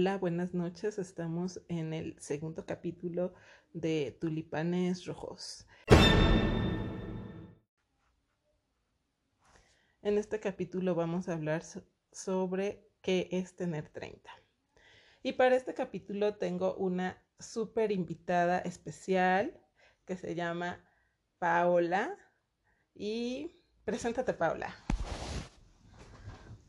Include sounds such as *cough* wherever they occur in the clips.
Hola, buenas noches. Estamos en el segundo capítulo de Tulipanes Rojos. En este capítulo vamos a hablar sobre qué es tener 30. Y para este capítulo tengo una súper invitada especial que se llama Paola. Y preséntate, Paola.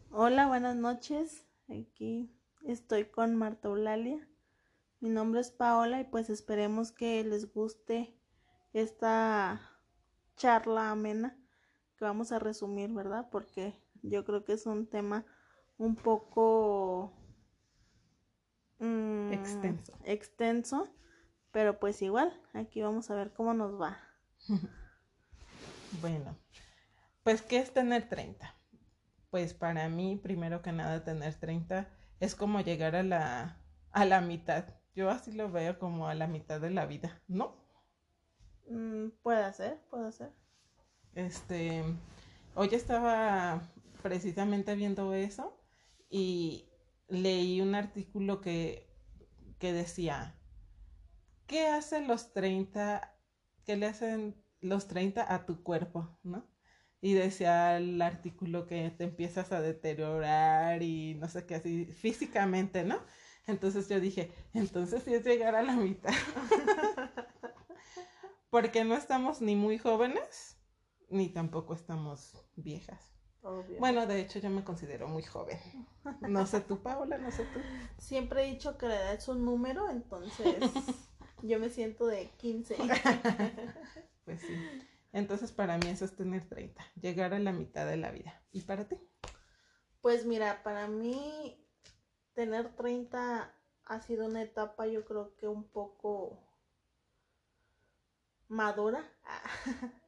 Hola, buenas noches. Aquí estoy con Marta Eulalia. Mi nombre es Paola y pues esperemos que les guste esta charla amena que vamos a resumir, ¿verdad? Porque yo creo que es un tema un poco mm, extenso. extenso, pero pues igual, aquí vamos a ver cómo nos va. *laughs* bueno, pues ¿qué es tener 30? pues para mí, primero que nada, tener 30 es como llegar a la, a la mitad. Yo así lo veo como a la mitad de la vida, ¿no? Mm, puede ser, puede ser. Este, hoy estaba precisamente viendo eso y leí un artículo que, que decía, ¿qué hacen los 30, qué le hacen los 30 a tu cuerpo, ¿no? Y decía el artículo que te empiezas a deteriorar y no sé qué así físicamente, ¿no? Entonces yo dije, entonces sí es llegar a la mitad. *laughs* Porque no estamos ni muy jóvenes, ni tampoco estamos viejas. Bueno, de hecho yo me considero muy joven. No sé tú, Paola, no sé tú. Siempre he dicho que la edad es un número, entonces *laughs* yo me siento de 15. pues sí. Entonces para mí eso es tener 30, llegar a la mitad de la vida. ¿Y para ti? Pues mira, para mí tener 30 ha sido una etapa yo creo que un poco madura. *laughs*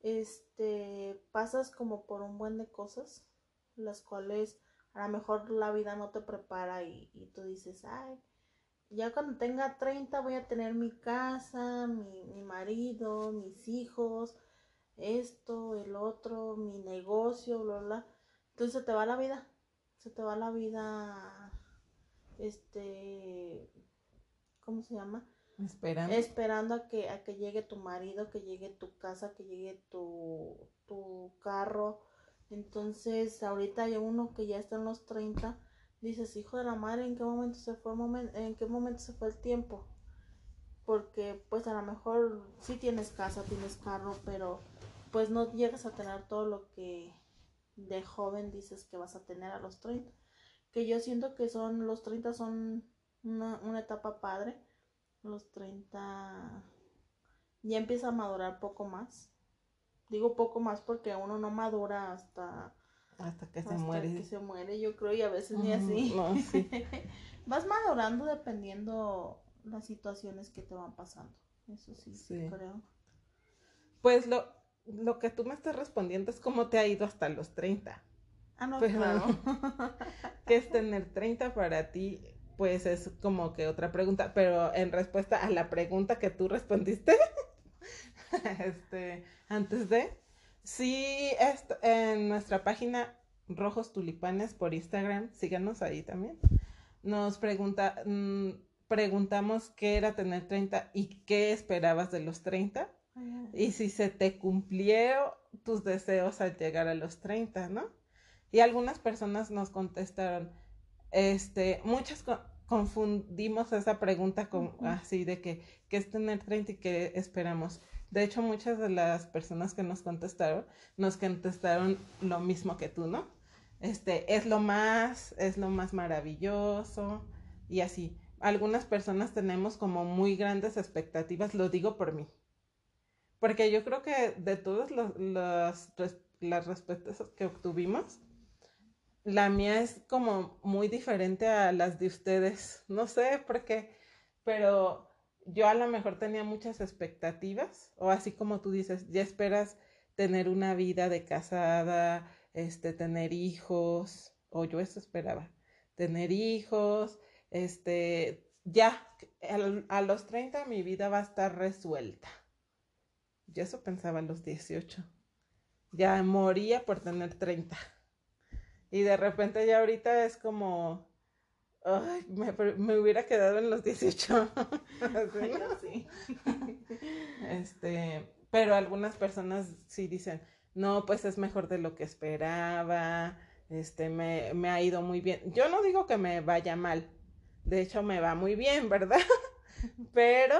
Este, pasas como por un buen de cosas, las cuales a lo mejor la vida no te prepara y, y tú dices, ay, ya cuando tenga 30 voy a tener mi casa, mi, mi marido, mis hijos, esto, el otro, mi negocio, bla, bla. Entonces se te va la vida, se te va la vida, este, ¿cómo se llama? Esperando. Esperando a que, a que llegue tu marido, que llegue tu casa, que llegue tu, tu carro. Entonces, ahorita hay uno que ya está en los 30, dices, hijo de la madre, ¿en qué momento se fue el momento, en qué momento se fue el tiempo? Porque pues a lo mejor sí tienes casa, tienes carro, pero pues no llegas a tener todo lo que de joven dices que vas a tener a los 30. Que yo siento que son, los 30 son una, una etapa padre. Los 30 ya empieza a madurar poco más. Digo poco más porque uno no madura hasta hasta que se muere. Que se muere, yo creo, y a veces ni así. *laughs* Vas madurando dependiendo las situaciones que te van pasando. Eso sí, sí. creo. Pues lo, lo que tú me estás respondiendo es cómo te ha ido hasta los 30. Ah, no, claro. *laughs* ¿Qué es tener 30 para ti? Pues es como que otra pregunta, pero en respuesta a la pregunta que tú respondiste, *laughs* este, antes de, sí, en nuestra página Rojos Tulipanes por Instagram, síganos ahí también, nos pregunta, mm, preguntamos qué era tener 30 y qué esperabas de los 30 y si se te cumplieron tus deseos al llegar a los 30, ¿no? Y algunas personas nos contestaron, este, muchas confundimos esa pregunta con así de que, ¿qué es tener 30 y qué esperamos? De hecho, muchas de las personas que nos contestaron, nos contestaron lo mismo que tú, ¿no? Este, es lo más, es lo más maravilloso y así. Algunas personas tenemos como muy grandes expectativas, lo digo por mí. Porque yo creo que de todas las, las respuestas que obtuvimos, la mía es como muy diferente a las de ustedes. No sé por qué, pero yo a lo mejor tenía muchas expectativas, o así como tú dices, ya esperas tener una vida de casada, este, tener hijos, o yo eso esperaba, tener hijos, este, ya a los 30 mi vida va a estar resuelta. Yo eso pensaba a los 18. Ya moría por tener 30. Y de repente ya ahorita es como, Ay, me, me, hubiera quedado en los 18. *laughs* sí. *laughs* Este, pero algunas personas sí dicen, no, pues es mejor de lo que esperaba, este, me, me ha ido muy bien. Yo no digo que me vaya mal, de hecho me va muy bien, ¿verdad? *laughs* pero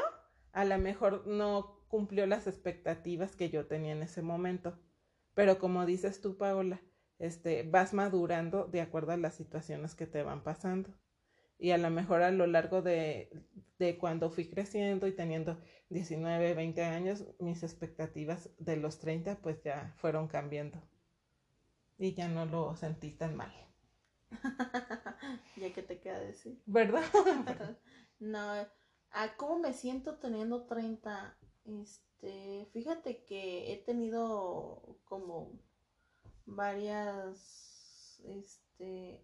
a lo mejor no cumplió las expectativas que yo tenía en ese momento. Pero como dices tú, Paola, este, vas madurando de acuerdo a las situaciones que te van pasando. Y a lo mejor a lo largo de, de cuando fui creciendo y teniendo 19, 20 años, mis expectativas de los 30 pues ya fueron cambiando. Y ya no lo sentí tan mal. *laughs* ya que te queda decir. ¿Verdad? *laughs* no, ¿a cómo me siento teniendo 30? Este, fíjate que he tenido como varias, este,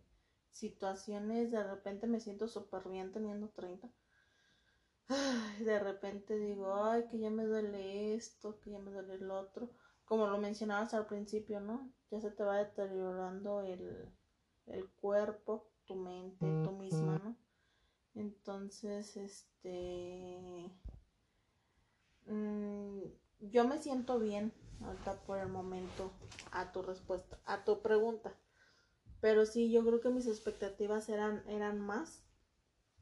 situaciones, de repente me siento súper bien teniendo 30 de repente digo, ay, que ya me duele esto, que ya me duele el otro. Como lo mencionabas al principio, ¿no? Ya se te va deteriorando el, el cuerpo, tu mente, tú misma, ¿no? Entonces, este... Mm, yo me siento bien ahorita por el momento a tu respuesta, a tu pregunta. Pero sí, yo creo que mis expectativas eran, eran más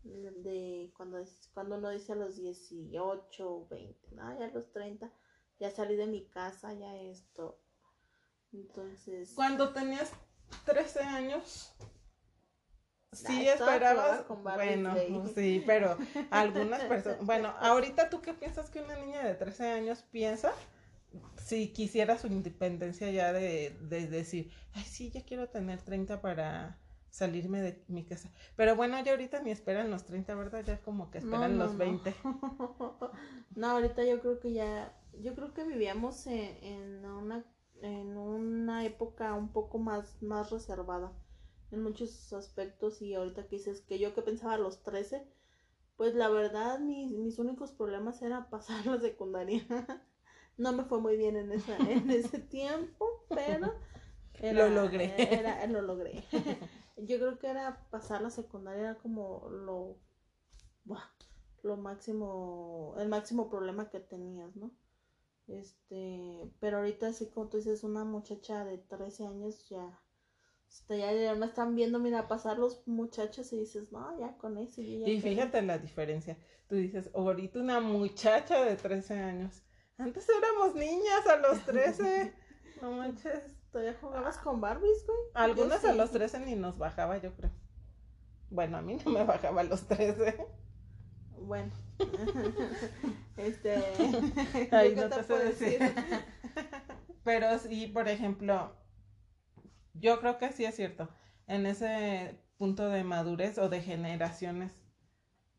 de cuando, cuando uno dice a los 18, 20, ¿no? ya a los 30, ya salí de mi casa, ya esto. Entonces. Cuando tenías 13 años, sí esperabas. bueno, *laughs* sí, pero algunas personas. *laughs* Bueno, ahorita tú qué piensas que una niña de 13 años piensa si quisiera su independencia ya de, de decir, ay, sí, ya quiero tener 30 para salirme de mi casa. Pero bueno, ya ahorita ni esperan los 30, ¿verdad? Ya como que esperan los 20. *laughs* No. ahorita yo creo que ya, yo creo que vivíamos en, una, en una época un poco más, más reservada en muchos aspectos y ahorita que dices que yo que pensaba a los 13, pues la verdad mis, mis únicos problemas era pasar *laughs* la secundaria. no me fue muy bien en, esa, en *laughs* ese tiempo, pero... lo logré. Era, lo logré. *laughs* yo creo que era pasar la secundaria era como lo lo máximo el máximo problema que tenías no este pero ahorita así como tú dices una muchacha de 13 años ya este, ya, me están viendo, mira, pasar los muchachos y dices, no, ya con eso. y fíjate la diferencia. Tú dices, ahorita una muchacha de 13 años. Antes éramos niñas a los 13. no *laughs* manches. ¿Todavía jugabas con Barbies, güey? Algunas a los 13 ni nos bajaba, yo creo. Bueno, a mí no me bajaba a los 13. Bueno. *laughs* este. Ahí no te, sé decir. *laughs* Pero sí, por ejemplo, yo creo que sí es cierto. En ese punto de madurez o de generaciones.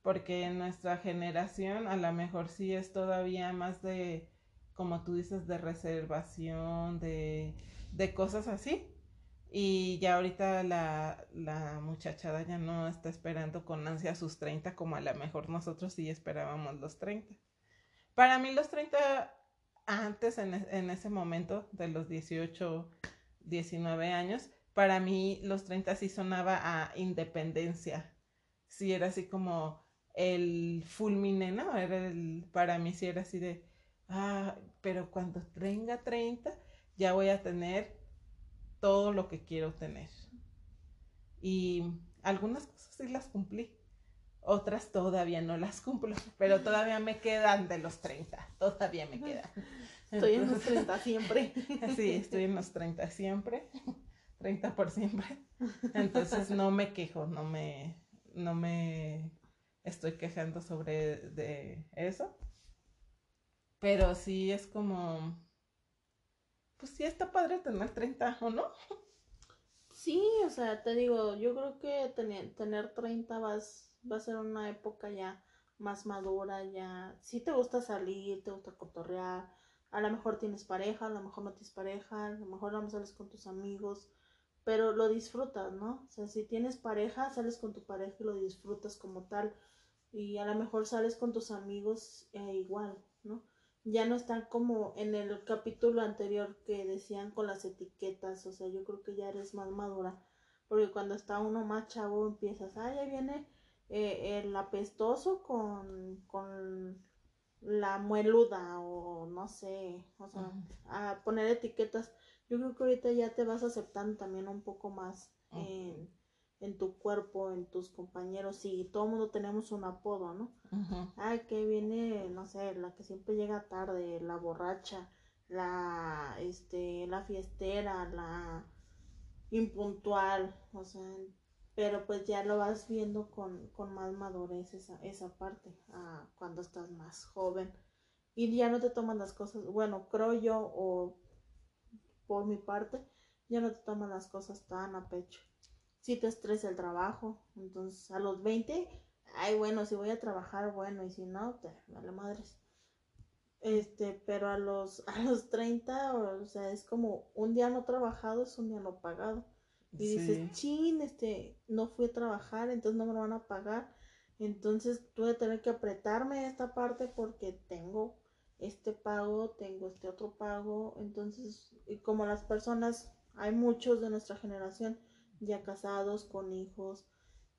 Porque nuestra generación a lo mejor sí es todavía más de, como tú dices, de reservación, de de cosas así. Y ya ahorita la, la muchachada ya no está esperando con ansia sus 30 como a lo mejor nosotros sí esperábamos los 30. Para mí los 30 antes en, en ese momento de los 18, 19 años, para mí los 30 sí sonaba a independencia. Sí era así como el fulmine, ¿no? Era el, para mí sí era así de, ah, pero cuando tenga 30 ya voy a tener todo lo que quiero tener. Y algunas cosas sí las cumplí, otras todavía no las cumplo, pero todavía me quedan de los 30, todavía me quedan. Estoy en los 30 siempre. *laughs* Sí, estoy en los 30 siempre, *laughs* 30 por siempre. Entonces no me quejo, no me, no me estoy quejando sobre de eso. Pero sí es como pues sí está padre tener 30, ¿o no? Sí, o sea, te digo, yo creo que tener, tener 30 vas, va a ser una época ya más madura, ya, si te gusta salir, te gusta cotorrear, a lo mejor tienes pareja, a lo mejor no tienes pareja, a lo mejor no sales con tus amigos, pero lo disfrutas, ¿no? O sea, si tienes pareja, sales con tu pareja y lo disfrutas como tal, y a lo mejor sales con tus amigos eh, igual, ¿no? ya no están como en el capítulo anterior que decían con las etiquetas, o sea, yo creo que ya eres más madura porque cuando está uno más chavo empiezas, ah, ya viene eh, el apestoso con, con la mueluda o no sé, o sea, a poner etiquetas. Yo creo que ahorita ya te vas aceptando también un poco más en, en, tu cuerpo, en tus compañeros, y todo el mundo tenemos un apodo, ¿no? Ay, que viene, no sé, la que siempre llega tarde, la borracha, la, este, la fiestera, la impuntual, o sea, pero pues ya lo vas viendo con, con más madurez esa, esa parte, cuando estás más joven. Y ya no te toman las cosas, bueno, creo yo, o por mi parte, ya no te toman las cosas tan a pecho. Si te estresa el trabajo, entonces a los 20, ay, bueno, si voy a trabajar, bueno, y si no, te vale madres. Este, pero a los, *laughs* a los 30, o sea, es como un día no trabajado es un día no pagado. Y dices, chin, este, no fui a trabajar, entonces no me lo van a pagar. Entonces tuve que tener que apretarme esta parte porque tengo este pago, tengo este otro pago. Entonces, y como las personas, hay muchos de nuestra generación ya casados con hijos,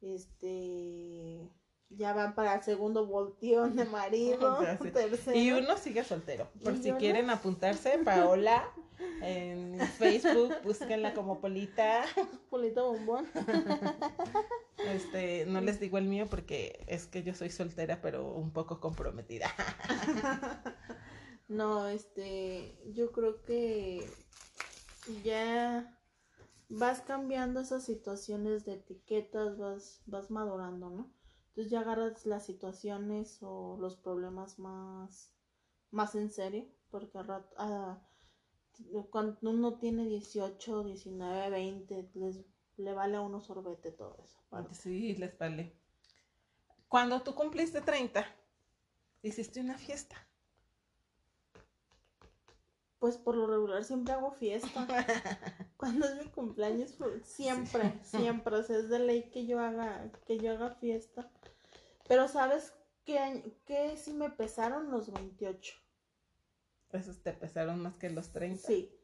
este, ya van para el segundo volteón de marido. *laughs* Y uno sigue soltero. Por si quieren apuntarse, Paola, en Facebook, búsquenla como Polita. *laughs* Polita Bombón. *laughs* Este, no les digo el mío porque es que yo soy soltera, pero un poco comprometida. No, este, yo creo que ya vas cambiando esas situaciones de etiquetas, vas, vas madurando, ¿no? Entonces ya agarras las situaciones o los problemas más, más en serio, porque ah, cuando uno tiene 18, 19, 20, les, le vale a uno sorbete todo eso. Sí, les vale. Cuando tú cumpliste 30, hiciste una fiesta. Pues por lo regular siempre hago fiesta. *laughs* Cuando es mi cumpleaños, pues, siempre, *laughs* siempre. O sea, es de ley que yo haga, que yo haga fiesta. Pero ¿sabes qué, qué sí me pesaron los 28? Esos te pesaron más que los 30. Sí.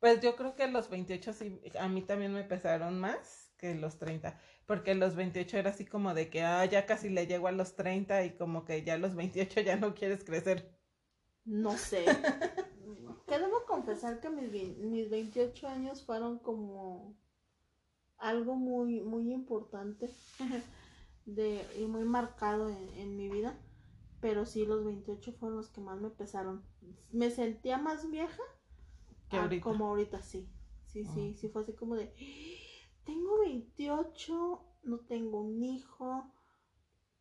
Pues yo creo que los 28 sí, a mí también me pesaron más que los 30, porque los 28 era así como de que, ah, ya casi le llego a los 30 y como que ya los 28 ya no quieres crecer. No sé. *laughs* confesar que mis, mis 28 años fueron como algo muy, muy importante. de, y muy marcado en, mi vida. Pero sí, los 28 fueron los que más me pesaron. Me sentía más vieja que ahorita. como ahorita, sí. Sí, sí, ah. sí, fue así como de, tengo 28, no tengo un hijo,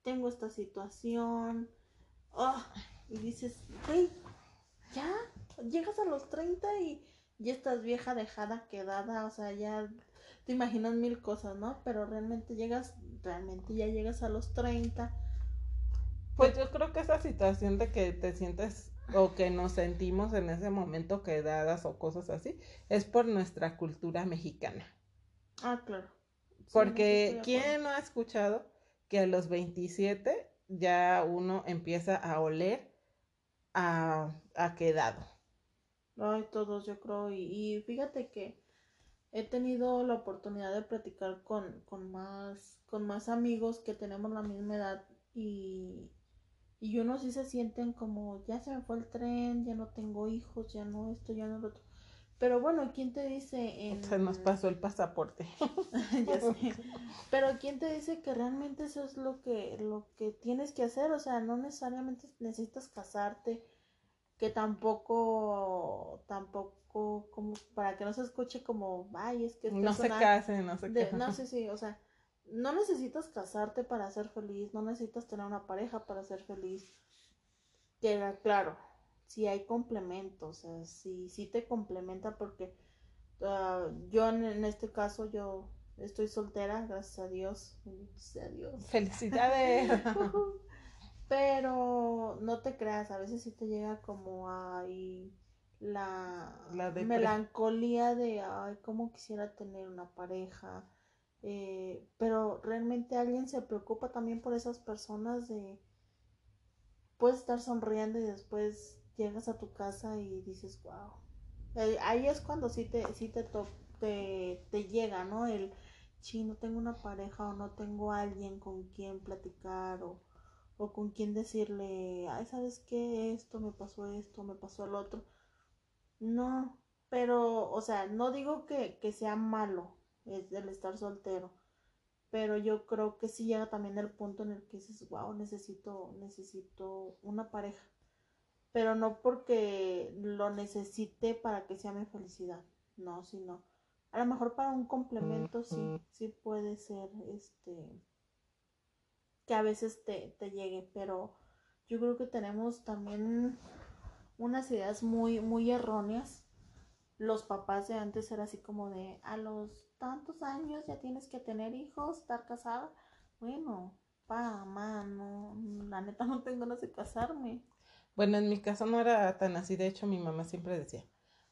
tengo esta situación. Oh, y dices, hey, ya, llegas a los 30 y ya estás vieja, dejada, quedada, o sea, ya te imaginas mil cosas, ¿no? Pero realmente llegas, realmente ya llegas a los 30. Pues yo creo que esa situación de que te sientes o que nos sentimos en ese momento quedadas o cosas así, es por nuestra cultura mexicana. Ah, claro. Porque ¿quién no ha escuchado que a los 27 ya uno empieza a oler a, a quedado? Ay, todos yo creo. y fíjate que he tenido la oportunidad de platicar con, con, más, con más amigos que tenemos la misma edad y, y unos sí se sienten como, ya se me fue el tren, ya no tengo hijos, ya no esto, ya no lo otro. Pero bueno, ¿quién te dice en... Se nos pasó el pasaporte. *laughs* ya sé. Pero ¿quién te dice que realmente eso es lo que, lo que tienes que hacer? O sea, no necesariamente necesitas casarte, que tampoco, tampoco como para que no se escuche como, ay, es que... No se casen, no se casen. No sé *laughs* si, o sea, no necesitas casarte para ser feliz, no necesitas tener una pareja para ser feliz. Que claro, si hay complementos, o sea, si, si te complementa porque ah, yo en, este caso yo estoy soltera, gracias a Dios, gracias a Dios. Felicidades. *laughs* Pero no te creas, a veces sí te llega como ay la, melancolía de, ay, cómo quisiera tener una pareja. Eh, pero realmente alguien se preocupa también por esas personas de, puedes estar sonriendo y después llegas a tu casa y dices, wow. ahí es cuando sí te, sí te, te, te llega, ¿no? El, sí, no tengo una pareja o no tengo alguien con quien platicar o, o con quien decirle, ay, ¿sabes qué? Esto, me pasó esto, me pasó el otro. No, pero, o sea, no digo que, que sea malo el estar soltero, pero yo creo que sí llega también el punto en el que dices, wow, necesito, necesito una pareja pero no porque lo necesite para que sea mi felicidad, no, sino a lo mejor para un complemento sí, sí puede ser este que a veces te, te llegue, pero yo creo que tenemos también unas ideas muy, muy erróneas. Los papás de antes era así como de a los tantos años ya tienes que tener hijos, estar casada. Bueno, pa, mamá, no, la neta no tengo ganas de casarme. Bueno, en mi caso no era tan así, de hecho mi mamá siempre decía,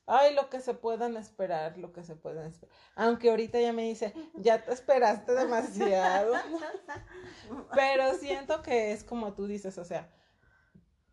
ay, lo que se puedan esperar, lo que se puedan esperar. Aunque ahorita ya me dice, ya te esperaste demasiado. *laughs* Pero siento que es como tú dices, o sea,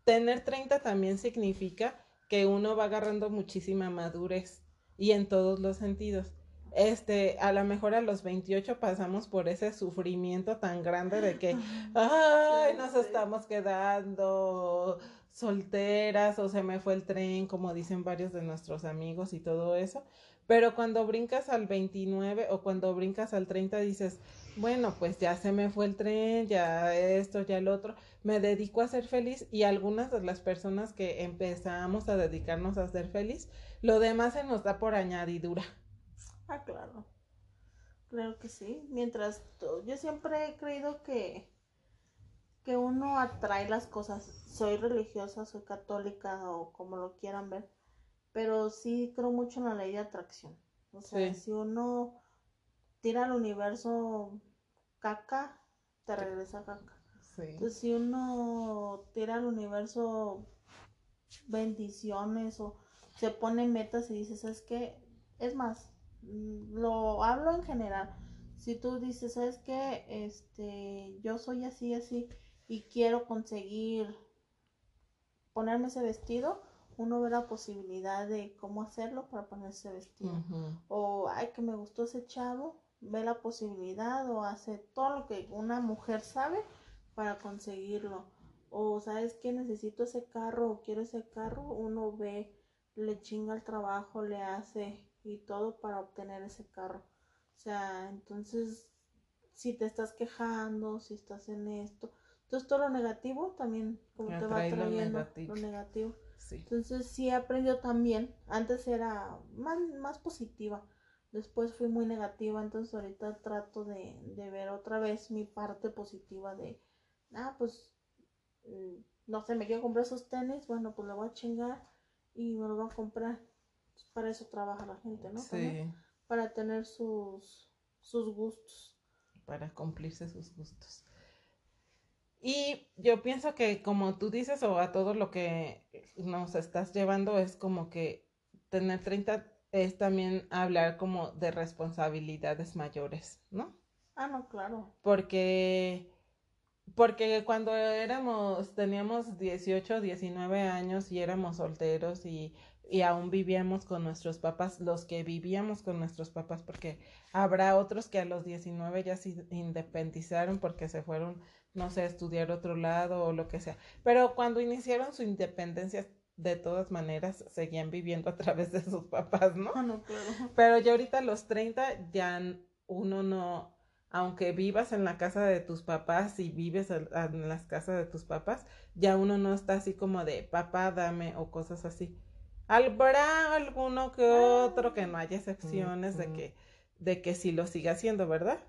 tener 30 también significa que uno va agarrando muchísima madurez y en todos los sentidos. Este, a lo mejor a los 28 pasamos por ese sufrimiento tan grande de que, *laughs* ay, nos estamos quedando, solteras o se me fue el tren, como dicen varios de nuestros amigos y todo eso. Pero cuando brincas al 29 o cuando brincas al 30 dices, bueno, pues ya se me fue el tren, ya esto, ya el otro, me dedico a ser feliz y algunas de las personas que empezamos a dedicarnos a ser feliz, lo demás se nos da por añadidura. Ah, claro. Claro que sí. Mientras yo siempre he creído que que uno atrae las cosas. Soy religiosa, soy católica o como lo quieran ver, pero sí creo mucho en la ley de atracción. O sea, si uno tira al universo caca, te regresa caca. Entonces, si uno tira al universo bendiciones o se pone metas y dices, ¿sabes qué? Es más, mm, lo hablo en general. Si tú dices, ¿sabes qué? Este, yo soy así, así, y quiero conseguir ponerme ese vestido, uno ve la posibilidad de cómo hacerlo para ponerse vestido. O, ay, que me gustó ese chavo, ve la posibilidad o hace todo lo que una mujer sabe para conseguirlo. O, ¿sabes que Necesito ese carro o quiero ese carro, uno ve, le chinga el trabajo, le hace y todo para obtener ese carro. O sea, entonces, si te estás quejando, si estás en esto, entonces todo lo negativo también como te va trayendo lo negativo. Entonces sí he aprendido también. Antes era más, más positiva. Después fui muy negativa. Entonces ahorita trato de, de ver otra vez mi parte positiva de, ah, pues, mm, no sé, me quiero comprar esos tenis. Bueno, pues lo voy a chingar y me lo voy a comprar. Para eso trabaja la gente, ¿no? Sí. para tener sus, sus gustos. Para cumplirse sus gustos. Y yo pienso que como tú dices o a todo lo que nos estás llevando es como que tener 30 es también hablar como de responsabilidades mayores, ¿no? Ah, no, claro. Porque porque cuando éramos teníamos 18, 19 años y éramos solteros y y aún vivíamos con nuestros papás, los que vivíamos con nuestros papás, porque habrá otros que a los 19 ya se independizaron porque se fueron no sé, estudiar otro lado o lo que sea. Pero cuando iniciaron su independencia, de todas maneras, seguían viviendo a través de sus papás, ¿no? Ah, no, claro. Pero ya ahorita a los 30 ya uno no, aunque vivas en la casa de tus papás y vives en las casas de tus papás, ya uno no está así como de papá, dame o cosas así. Habrá alguno que otro que no haya excepciones de que de que sí lo siga haciendo, ¿verdad?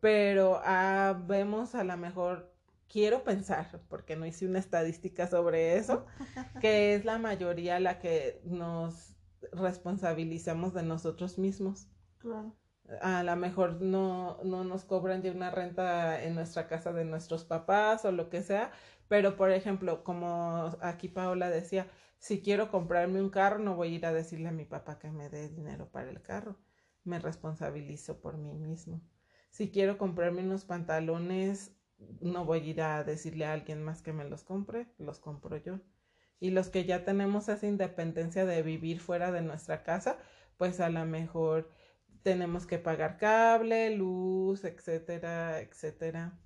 Pero ah, vemos a lo mejor, quiero pensar, porque no hice una estadística sobre eso, *laughs* que es la mayoría la que nos responsabilizamos de nosotros mismos. Claro. A lo mejor no, no nos cobran ya una renta en nuestra casa de nuestros papás o lo que sea, pero por ejemplo, como aquí Paola decía, si quiero comprarme un carro, no voy a ir a decirle a mi papá que me dé dinero para el carro me responsabilizo por mí mismo. Si quiero comprarme unos pantalones, no voy a ir a decirle a alguien más que me los compre, los compro yo. Y los que ya tenemos esa independencia de vivir fuera de nuestra casa, pues a lo mejor tenemos que pagar cable, luz, etcétera, etcétera.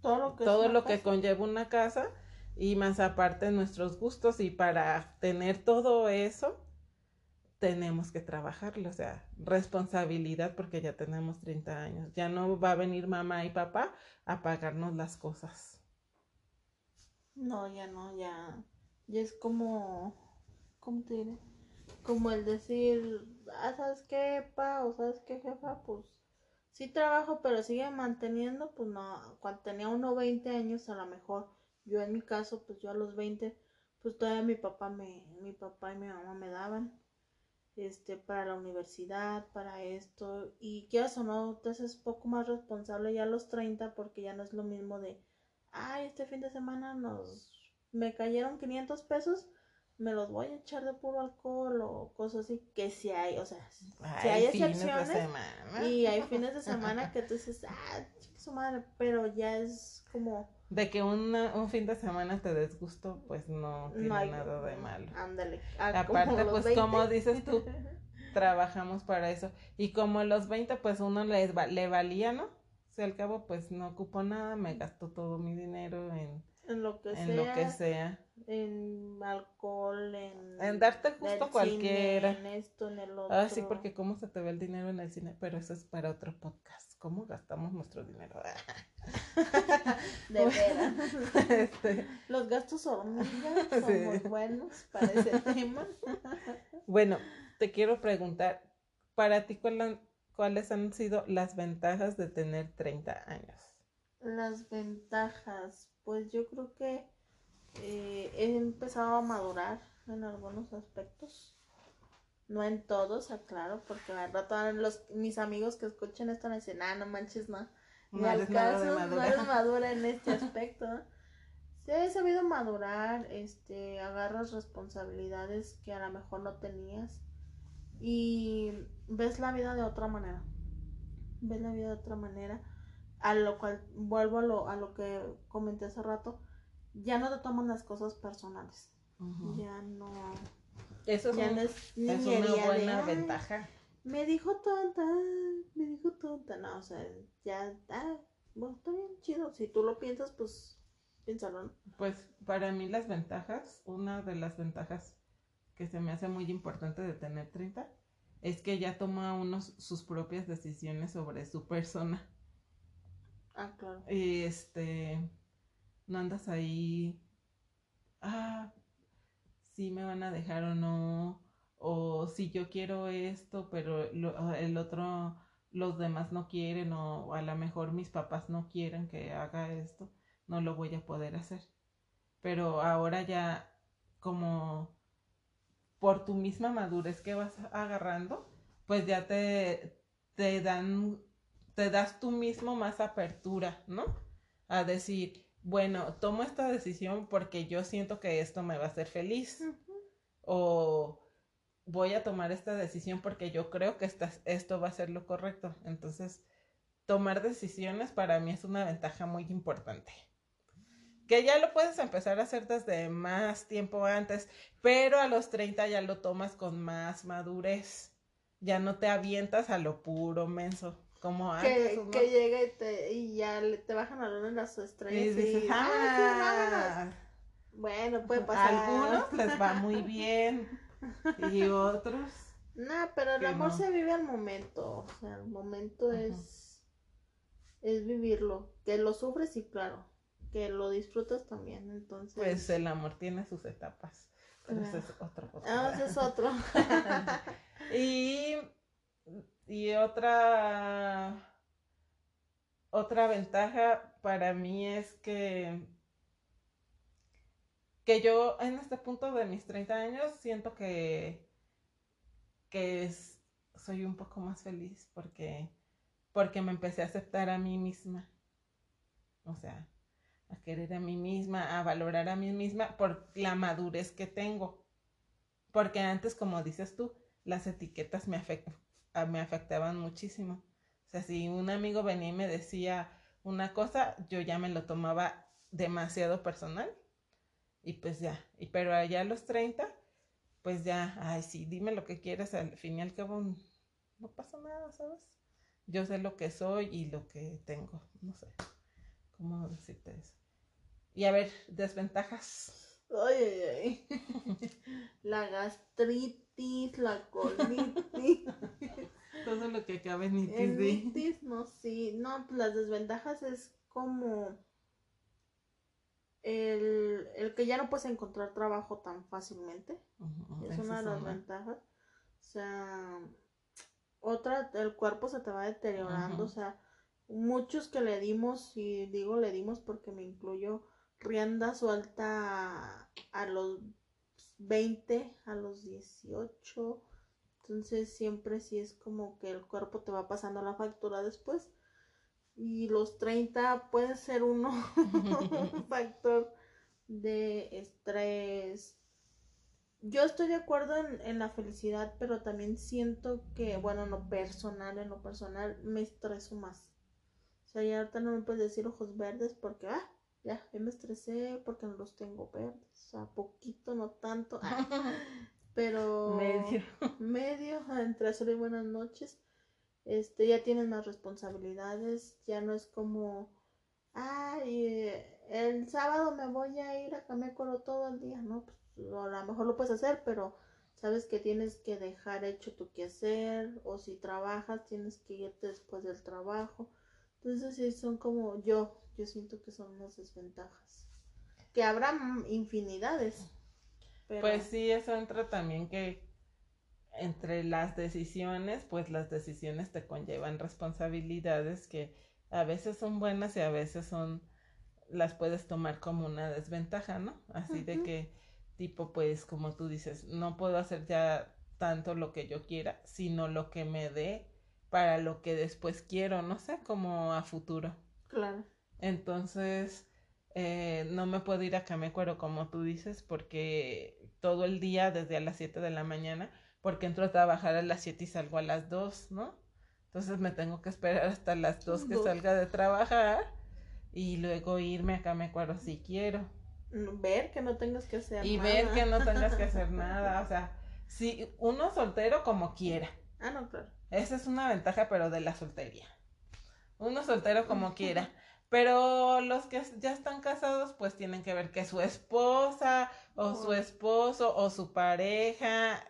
Todo lo que, Todo lo que conlleva una casa y más aparte nuestros gustos y para tener todo eso tenemos que trabajarlo, o sea, responsabilidad porque ya tenemos 30 años. Ya no va a venir mamá y papá a pagarnos las cosas. No, ya no, ya. Ya es como. ¿Cómo te diré? Como el decir, ah, ¿sabes qué, pa? O ¿sabes qué, jefa? Pues sí trabajo, pero sigue manteniendo, pues no. Cuando tenía uno 20 años, a lo mejor. Yo en mi caso, pues yo a los 20, pues todavía mi papá me, mi papá y mi mamá me daban. Este, para la universidad, para esto. Y quieras o no, te haces poco más responsable ya a los 30, porque ya no es lo mismo de ay, este fin de semana nos me cayeron 500 pesos, me los voy a echar de puro alcohol o cosas así, que si hay, o sea, si hay de excepciones y hay *laughs* fines de semana que tú dices, ah, su madre, pero ya es como, De que una- un fin de semana te des gusto, pues no tiene no hay nada de malo. Ándale. ah, Aparte, pues, como 20. dices tú, *laughs* Trabajamos para eso. Y como los 20, pues uno les va- le valía, ¿no? Sea, al cabo, pues no ocupo nada, me gasto todo mi dinero en, en lo que en sea, lo que sea. En alcohol, en, En darte el cualquiera. cine, en esto, en el otro. Ah, sí, porque cómo se te ve el dinero en el cine, pero eso es para otro podcast. ¿Cómo gastamos nuestro dinero? *laughs* De veras. *laughs* Este, Los gastos hormiga *laughs* son Sí. muy buenos para ese tema. bueno, te quiero preguntar, para ti, ¿cuál han- ¿cuáles han sido las ventajas de tener 30 años? Las ventajas, pues yo creo que eh, he empezado a madurar en algunos aspectos. No en todos, aclaro, porque al rato los, mis amigos que escuchen esto me dicen, ah, no manches, no. Ni No al caso, no eres *laughs* madura en este aspecto. Sí, he sabido madurar, este, agarras responsabilidades que a lo mejor no tenías y ves la vida de otra manera. Ves la vida de otra manera, a lo cual vuelvo a lo, a lo que comenté hace rato, ya no te toman las cosas personales, ya no, Eso es, ya un- no es una buena "Ay, ventaja. me dijo tonta, me dijo tonta. No, o sea, ya, ah, bueno, está bien chido. Si tú lo piensas, pues piénsalo, ¿no? Pues para mí las ventajas, una de las ventajas que se me hace muy importante de tener 30 es que ya toma uno sus propias decisiones sobre su persona. Ah, claro. Y este, no andas ahí, ah, si me van a dejar o no, o si yo quiero esto, pero lo- el otro, los demás no quieren, o a lo mejor mis papás no quieren que haga esto, no lo voy a poder hacer. Pero ahora ya, como por tu misma madurez que vas agarrando, pues ya te, te dan, te das tú mismo más apertura, ¿no? A decir, bueno, tomo esta decisión porque yo siento que esto me va a hacer feliz. O voy a tomar esta decisión porque yo creo que esta- esto va a ser lo correcto. Entonces, tomar decisiones para mí es una ventaja muy importante. Que ya lo puedes empezar a hacer desde más tiempo antes, pero a los 30 ya lo tomas con más madurez. Ya no te avientas a lo puro menso, como antes. Que, que llega y, te, y ya le- te bajan luna en las estrellas. Y Y, dices, "Ah, sí, vámonos". "Ah". Bueno, puede pasar. A algunos les va muy *laughs* bien y otros No, pero el amor no. se vive al momento. O sea, el momento Ajá. es, es vivirlo. Que lo sufres, sí, claro. Que lo disfrutas también. Entonces. pues el amor tiene sus etapas pero ese Claro. es otro Ah, podcast. ese es otro. *laughs* y y otra otra ventaja para mí es que que yo en este punto de mis 30 años siento que que es- soy un poco más feliz porque porque me empecé a aceptar a mí misma. O sea, a querer a mí misma, a valorar a mí misma por la madurez que tengo. Porque antes, como dices tú, las etiquetas me, afect- a- me afectaban muchísimo. O sea, si un amigo venía y me decía una cosa, yo ya me lo tomaba demasiado personal. Y pues ya, y pero allá a los 30, pues ya, ay, sí, dime lo que quieras, al fin y al cabo no pasa nada, ¿sabes? Yo sé lo que soy y lo que tengo, no sé cómo decirte eso. Y a ver, desventajas. Ay, ay, ay. *laughs* La gastritis, la colitis. *laughs* Todo lo que acabe en itis, El sí. No, pues las desventajas es como el, el que ya no puedes encontrar trabajo tan fácilmente. Es una de las ventajas. O sea, otra, el cuerpo se te va deteriorando. O sea, muchos que le dimos, y digo le dimos porque me incluyo, rienda suelta a, a los 20, a los 18. Entonces siempre sí es como que el cuerpo te va pasando la factura después. Y los 30 puede ser uno un *laughs* *laughs* factor de estrés. Yo estoy de acuerdo en, en la felicidad, pero también siento que, bueno, en lo personal, en lo personal, me estreso más. O sea, ya ahorita no me puedes decir ojos verdes porque, ah, ya, ya me estresé porque no los tengo verdes. O sea, poquito, no tanto. ah, *laughs* pero Medio. medio, entre azul y buenas noches. Este, ya tienes más responsabilidades, ya no es como, ay, el sábado me voy a ir a Camécoro todo el día, ¿no? Pues, a lo mejor lo puedes hacer, pero sabes que tienes que dejar hecho tu quehacer, o si trabajas, tienes que irte después del trabajo. Entonces, sí, son como yo, yo siento que son unas desventajas. Que habrá infinidades. Pero... Pues sí, eso entra también que entre las decisiones, pues las decisiones te conllevan responsabilidades que a veces son buenas y a veces son, las puedes tomar como una desventaja, ¿no? Así de que, tipo, pues como tú dices, no puedo hacer ya tanto lo que yo quiera, sino lo que me dé para lo que después quiero, no sé, como a futuro. Claro. Entonces, eh, no me puedo ir a Camecuaro como tú dices, porque todo el día, desde a las 7 de la mañana, porque entro a trabajar a las 7 y salgo a las 2, ¿no? Entonces me tengo que esperar hasta las 2 que salga de trabajar y luego irme a Camecuaro si quiero. Ver que no tengas que hacer Y nada. ver que no tengas que hacer *laughs* nada, o sea, si uno soltero como quiera. Ah, no, claro. Esa es una ventaja, pero de la soltería. Uno soltero como *laughs* quiera. Pero los que ya están casados, pues tienen que ver que su esposa, o su esposo, o su pareja,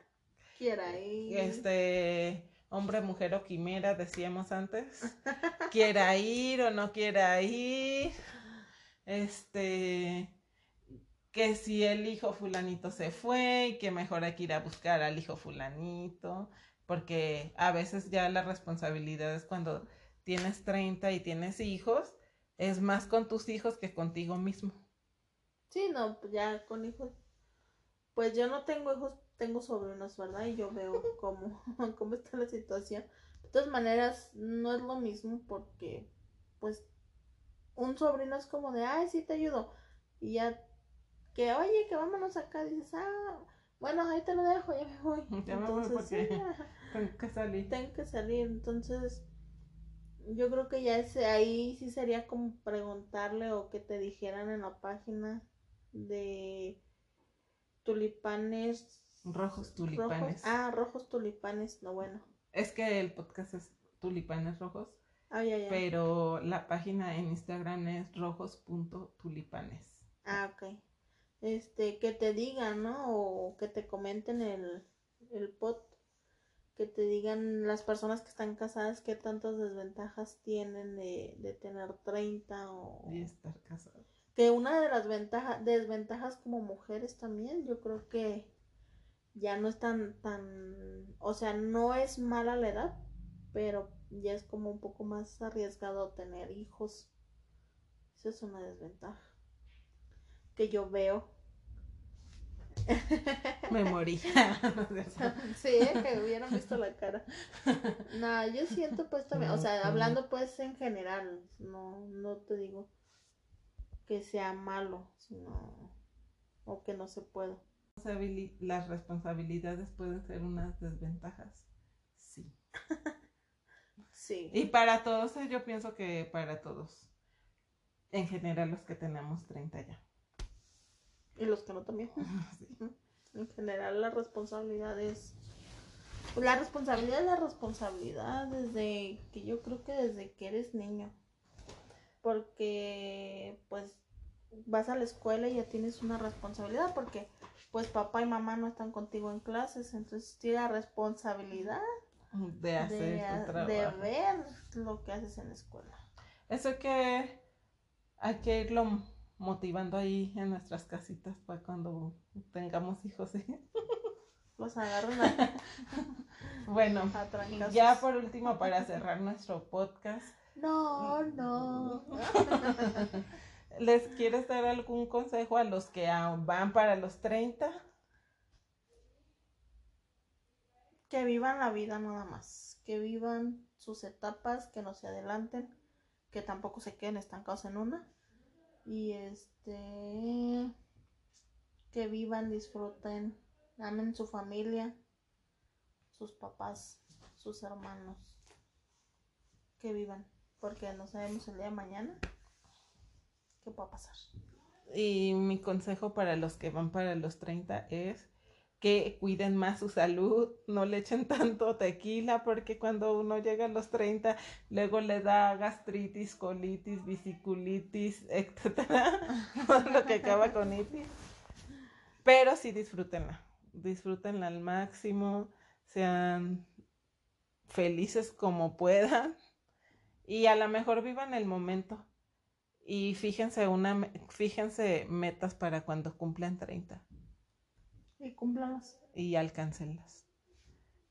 Quiera ir. este hombre, mujer o quimera, decíamos antes, *laughs* quiera ir o no quiera ir. Este, que si el hijo fulanito se fue y que mejor hay que ir a buscar al hijo fulanito, porque a veces ya la responsabilidad es cuando tienes 30 y tienes hijos, es más con tus hijos que contigo mismo. Sí, no, ya con hijos. Pues yo no tengo hijos, tengo sobrinos, ¿verdad? Y yo veo *laughs* cómo, *laughs* cómo está la situación. De todas maneras, no es lo mismo porque, pues, un sobrino es como de, ay, sí te ayudo. Y ya, que, oye, que vámonos acá, dices, ah, bueno, ahí te lo dejo, ya me voy. *laughs* Ya me voy Entonces, porque- sí, ajá. Tengo que salir. tengo que salir, entonces yo creo que ya ese ahí sí sería como preguntarle o que te dijeran en la página de tulipanes Rojos tulipanes. rojos. Ah, rojos tulipanes, no bueno. Es que el podcast es tulipanes rojos. Ya, ya. Pero la página en Instagram es rojos.tulipanes. Ah, ok. Este, que te digan, ¿no? O que te comenten el, el pod. Que te digan las personas que están casadas qué tantas desventajas tienen de, de tener 30 o... Y estar casado. que una de las ventajas, desventajas como mujeres también, yo creo que ya no es tan, tan, o sea, no es mala la edad, pero ya es como un poco más arriesgado tener hijos. Esa es una desventaja que yo veo. Me morí. *laughs* sí, ¿eh? que hubieran visto la cara. No, yo siento pues también, o sea, hablando pues en general, no, no te digo que sea malo, sino o que no se pueda. Las responsabilidades pueden ser unas desventajas. Sí. Sí. Y para todos, yo pienso que para todos. En general, los que tenemos 30 ya. Y los que no también. *laughs* Sí. En general la responsabilidad es la responsabilidad es la responsabilidad desde que yo creo que desde que eres niño. Porque pues vas a la escuela y ya tienes una responsabilidad porque pues papá y mamá no están contigo en clases, entonces tienes la responsabilidad de hacer de, de ver lo que haces en la escuela. Eso que hay que irlo motivando ahí en nuestras casitas para cuando tengamos hijos. ¿sí? *laughs* Los agarran *laughs* Bueno, ya por último, para cerrar nuestro podcast. No, no. *laughs* ¿Les quieres dar algún consejo a los que van para los 30? Que vivan la vida nada más, que vivan sus etapas, que no se adelanten, que tampoco se queden estancados en una. Y este, que vivan, disfruten, amen su familia, sus papás, sus hermanos. Que vivan, porque no sabemos el día de mañana qué puede pasar. Y mi consejo para los que van para los 30 es que cuiden más su salud, no le echen *laughs* tanto tequila porque cuando uno llega a los 30 luego le da gastritis, colitis, biciculitis, *laughs* etcétera, lo que acaba con itis. Pero sí disfrútenla, disfrútenla al máximo, sean felices como puedan y a lo mejor vivan el momento y fíjense una fíjense metas para cuando cumplan 30 y cúmplalas. Y alcáncenlas.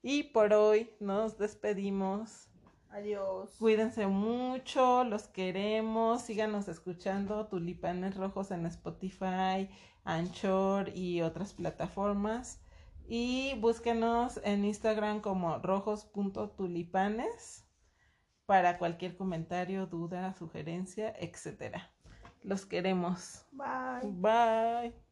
Y por hoy nos despedimos. Adiós. Cuídense mucho, los queremos. Síganos escuchando Tulipanes Rojos en Spotify, Anchor y otras plataformas. Y búsquenos en Instagram como rojos.tulipanes para cualquier comentario, duda, sugerencia, etc. Los queremos. Bye. Bye.